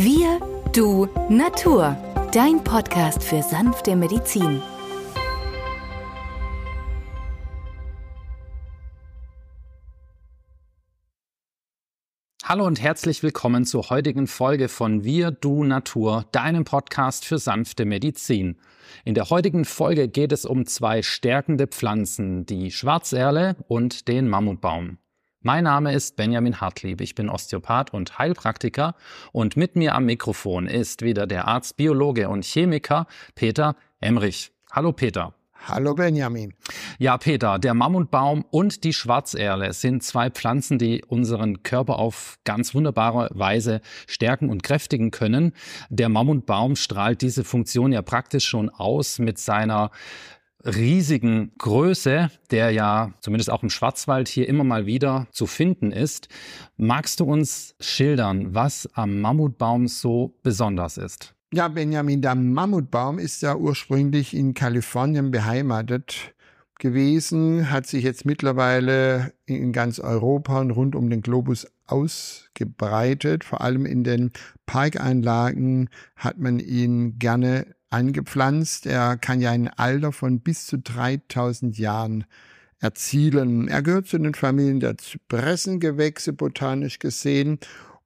Wir, du, Natur. Dein Podcast für sanfte Medizin. Hallo und herzlich willkommen zur heutigen Folge von Wir, du, Natur, deinem Podcast für sanfte Medizin. In der heutigen Folge geht es um zwei stärkende Pflanzen, die Schwarzerle und den Mammutbaum. Mein Name ist Benjamin Hartlieb, ich bin Osteopath und Heilpraktiker und mit mir am Mikrofon ist wieder der Arzt, Biologe und Chemiker Peter Emrich. Hallo Peter. Hallo Benjamin. Ja, Peter, der Mammutbaum und die Schwarzerle sind zwei Pflanzen, die unseren Körper auf ganz wunderbare Weise stärken und kräftigen können. Der Mammutbaum strahlt diese Funktion ja praktisch schon aus mit seiner riesigen Größe, der ja zumindest auch im Schwarzwald hier immer mal wieder zu finden ist. Magst du uns schildern, was am Mammutbaum so besonders ist? Ja, Benjamin, der Mammutbaum ist ja ursprünglich in Kalifornien beheimatet gewesen, hat sich jetzt mittlerweile in ganz Europa und rund um den Globus ausgebreitet. Vor allem in den Parkeinlagen hat man ihn gerne angepflanzt. Er kann ja ein Alter von bis zu 3000 Jahren erzielen. Er gehört zu den Familien der Zypressengewächse botanisch gesehen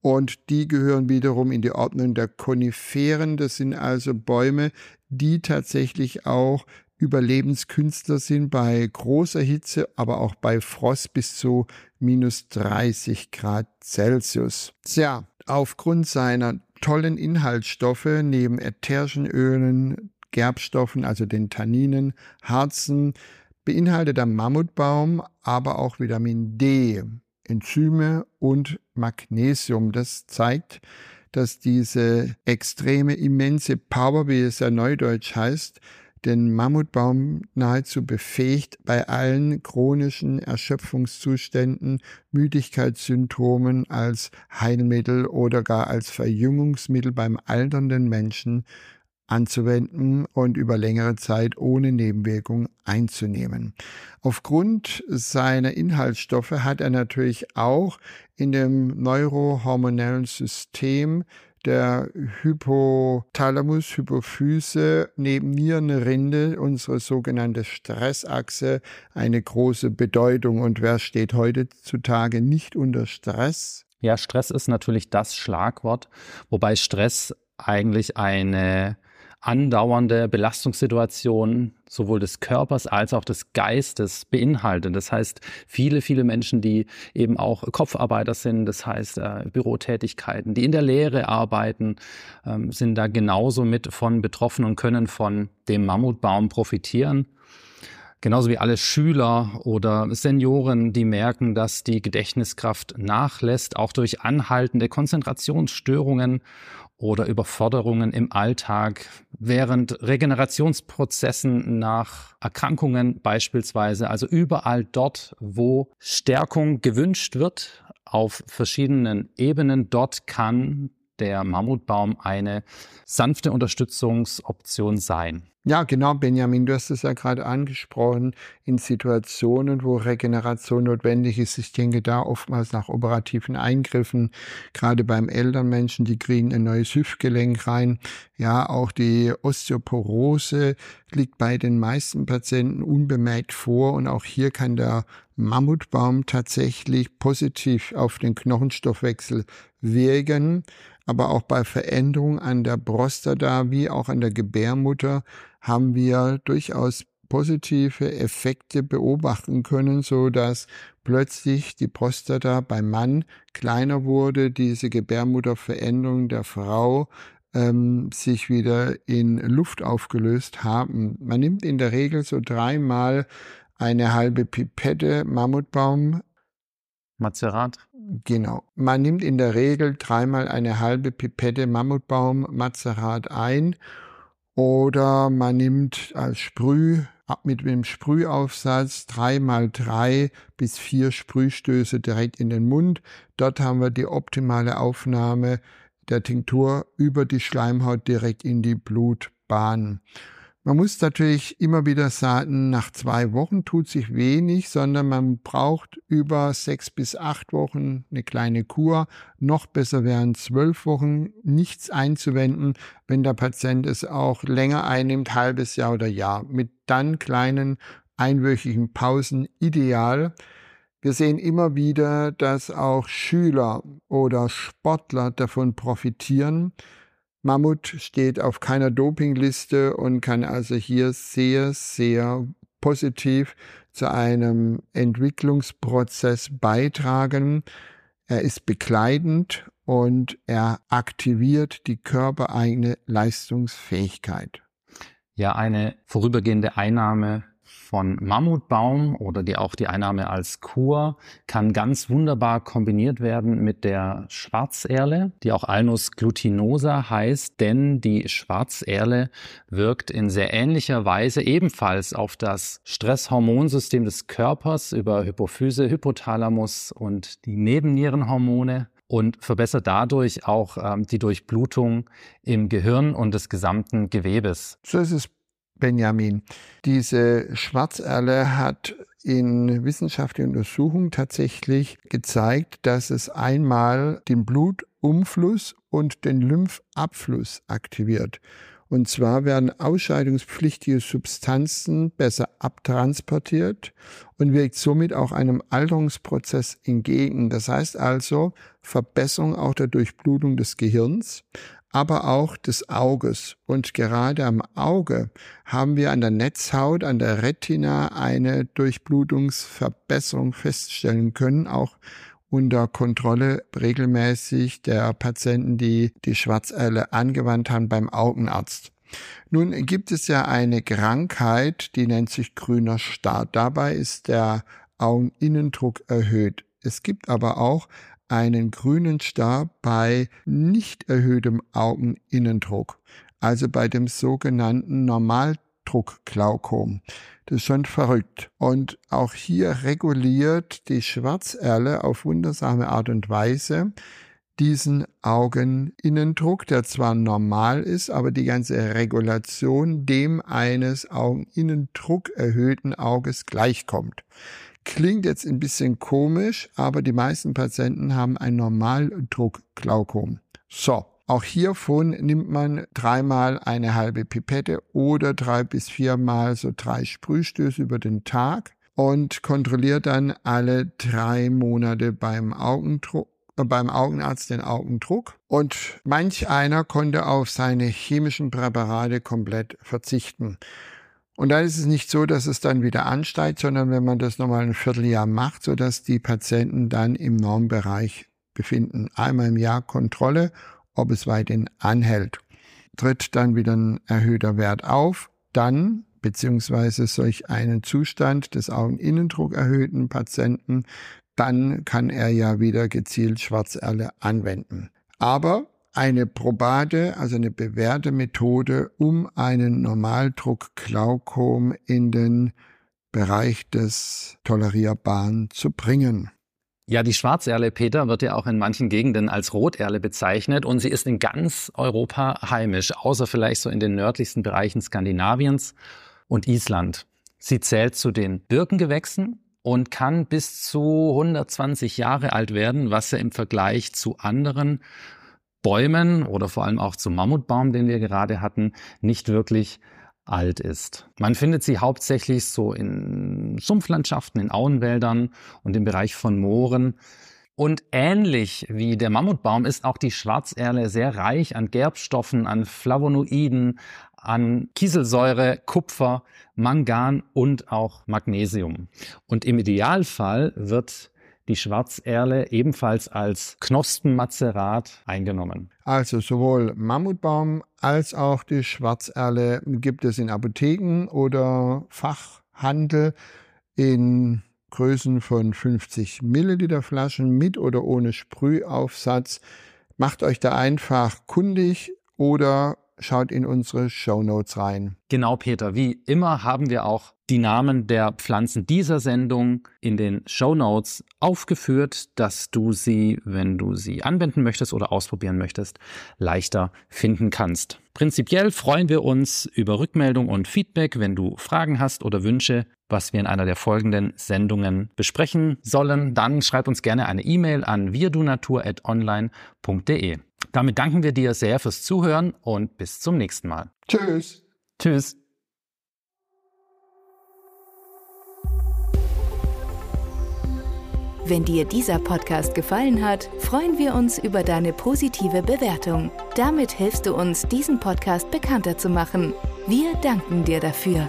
und die gehören wiederum in die Ordnung der Koniferen. Das sind also Bäume, die tatsächlich auch Überlebenskünstler sind bei großer Hitze, aber auch bei Frost bis zu minus 30 Grad Celsius. Tja, aufgrund seiner tollen Inhaltsstoffe neben ätherischen Ölen, Gerbstoffen, also den Tanninen, Harzen, beinhaltet der Mammutbaum aber auch Vitamin D, Enzyme und Magnesium. Das zeigt, dass diese extreme, immense Power, wie es ja neudeutsch heißt, den Mammutbaum nahezu befähigt, bei allen chronischen Erschöpfungszuständen, Müdigkeitssymptomen als Heilmittel oder gar als Verjüngungsmittel beim alternden Menschen anzuwenden und über längere Zeit ohne Nebenwirkung einzunehmen. Aufgrund seiner Inhaltsstoffe hat er natürlich auch in dem neurohormonellen System der Hypothalamus, Hypophyse, neben Nierenrinde, unsere sogenannte Stressachse, eine große Bedeutung. Und wer steht heutzutage nicht unter Stress? Ja, Stress ist natürlich das Schlagwort, wobei Stress eigentlich eine andauernde Belastungssituation sowohl des Körpers als auch des Geistes beinhaltet. Das heißt, viele, viele Menschen, die eben auch Kopfarbeiter sind, das heißt äh, Bürotätigkeiten, die in der Lehre arbeiten, ähm, sind da genauso mit von betroffen und können von dem Mammutbaum profitieren. Genauso wie alle Schüler oder Senioren, die merken, dass die Gedächtniskraft nachlässt, auch durch anhaltende Konzentrationsstörungen oder Überforderungen im Alltag, während Regenerationsprozessen nach Erkrankungen beispielsweise, also überall dort, wo Stärkung gewünscht wird, auf verschiedenen Ebenen, dort kann der Mammutbaum eine sanfte Unterstützungsoption sein. Ja, genau, Benjamin, du hast es ja gerade angesprochen, in Situationen, wo Regeneration notwendig ist. Ich denke da oftmals nach operativen Eingriffen, gerade beim Elternmenschen, die kriegen ein neues Hüftgelenk rein. Ja, auch die Osteoporose liegt bei den meisten Patienten unbemerkt vor und auch hier kann der Mammutbaum tatsächlich positiv auf den Knochenstoffwechsel wirken aber auch bei Veränderungen an der Prostata wie auch an der Gebärmutter haben wir durchaus positive Effekte beobachten können, so dass plötzlich die Prostata beim Mann kleiner wurde, diese Gebärmutterveränderung der Frau ähm, sich wieder in Luft aufgelöst haben. Man nimmt in der Regel so dreimal eine halbe Pipette Mammutbaum Mazerat. Genau. Man nimmt in der Regel dreimal eine halbe Pipette Mammutbaum Mazerat ein oder man nimmt als Sprüh mit dem Sprühaufsatz dreimal drei bis vier Sprühstöße direkt in den Mund. Dort haben wir die optimale Aufnahme der Tinktur über die Schleimhaut direkt in die Blutbahn. Man muss natürlich immer wieder sagen, nach zwei Wochen tut sich wenig, sondern man braucht über sechs bis acht Wochen eine kleine Kur. Noch besser wären zwölf Wochen nichts einzuwenden, wenn der Patient es auch länger einnimmt, halbes Jahr oder Jahr, mit dann kleinen einwöchigen Pausen ideal. Wir sehen immer wieder, dass auch Schüler oder Sportler davon profitieren. Mammut steht auf keiner Dopingliste und kann also hier sehr, sehr positiv zu einem Entwicklungsprozess beitragen. Er ist bekleidend und er aktiviert die körpereigene Leistungsfähigkeit. Ja, eine vorübergehende Einnahme von Mammutbaum oder die auch die Einnahme als Kur kann ganz wunderbar kombiniert werden mit der Schwarzerle, die auch Alnus glutinosa heißt, denn die Schwarzerle wirkt in sehr ähnlicher Weise ebenfalls auf das Stresshormonsystem des Körpers über Hypophyse, Hypothalamus und die Nebennierenhormone und verbessert dadurch auch ähm, die Durchblutung im Gehirn und des gesamten Gewebes. So ist es Benjamin. Diese Schwarzerle hat in wissenschaftlichen Untersuchungen tatsächlich gezeigt, dass es einmal den Blutumfluss und den Lymphabfluss aktiviert. Und zwar werden ausscheidungspflichtige Substanzen besser abtransportiert und wirkt somit auch einem Alterungsprozess entgegen. Das heißt also Verbesserung auch der Durchblutung des Gehirns, aber auch des Auges. Und gerade am Auge haben wir an der Netzhaut, an der Retina eine Durchblutungsverbesserung feststellen können, auch unter Kontrolle regelmäßig der Patienten, die die Schwarzelle angewandt haben beim Augenarzt. Nun gibt es ja eine Krankheit, die nennt sich grüner Star. Dabei ist der Augeninnendruck erhöht. Es gibt aber auch einen grünen Star bei nicht erhöhtem Augeninnendruck, also bei dem sogenannten Normaldruckglaukom. Das ist schon verrückt. Und auch hier reguliert die Schwarzerle auf wundersame Art und Weise diesen Augeninnendruck, der zwar normal ist, aber die ganze Regulation dem eines Augeninnendruck erhöhten Auges gleichkommt. Klingt jetzt ein bisschen komisch, aber die meisten Patienten haben ein Normaldruckglaukom. So, auch hiervon nimmt man dreimal eine halbe Pipette oder drei bis viermal so drei Sprühstöße über den Tag und kontrolliert dann alle drei Monate beim Augendruck äh, beim Augenarzt den Augendruck und manch einer konnte auf seine chemischen Präparate komplett verzichten. Und dann ist es nicht so, dass es dann wieder ansteigt, sondern wenn man das nochmal ein Vierteljahr macht, so dass die Patienten dann im Normbereich befinden. Einmal im Jahr Kontrolle, ob es weiterhin anhält. Tritt dann wieder ein erhöhter Wert auf, dann beziehungsweise solch einen Zustand des Augeninnendruck erhöhten Patienten, dann kann er ja wieder gezielt Schwarzerle anwenden. Aber eine probate, also eine bewährte Methode, um einen Normaldruck-Glaukom in den Bereich des Tolerierbaren zu bringen. Ja, die Schwarzerle, Peter, wird ja auch in manchen Gegenden als Roterle bezeichnet und sie ist in ganz Europa heimisch, außer vielleicht so in den nördlichsten Bereichen Skandinaviens und Island. Sie zählt zu den Birkengewächsen und kann bis zu 120 Jahre alt werden, was ja im Vergleich zu anderen Bäumen oder vor allem auch zum Mammutbaum, den wir gerade hatten, nicht wirklich alt ist. Man findet sie hauptsächlich so in Sumpflandschaften, in Auenwäldern und im Bereich von Mooren. Und ähnlich wie der Mammutbaum ist auch die Schwarzerle sehr reich an Gerbstoffen, an Flavonoiden, an Kieselsäure, Kupfer, Mangan und auch Magnesium. Und im Idealfall wird die Schwarzerle ebenfalls als Knospenmazerat eingenommen. Also sowohl Mammutbaum als auch die Schwarzerle gibt es in Apotheken oder Fachhandel in Größen von 50 Milliliter Flaschen mit oder ohne Sprühaufsatz. Macht euch da einfach kundig oder schaut in unsere Show Notes rein. Genau, Peter. Wie immer haben wir auch die Namen der Pflanzen dieser Sendung in den Show Notes aufgeführt, dass du sie, wenn du sie anwenden möchtest oder ausprobieren möchtest, leichter finden kannst. Prinzipiell freuen wir uns über Rückmeldung und Feedback, wenn du Fragen hast oder Wünsche, was wir in einer der folgenden Sendungen besprechen sollen. Dann schreib uns gerne eine E-Mail an wirdunatur.online.de. Damit danken wir dir sehr fürs Zuhören und bis zum nächsten Mal. Tschüss. Tschüss. Wenn dir dieser Podcast gefallen hat, freuen wir uns über deine positive Bewertung. Damit hilfst du uns, diesen Podcast bekannter zu machen. Wir danken dir dafür.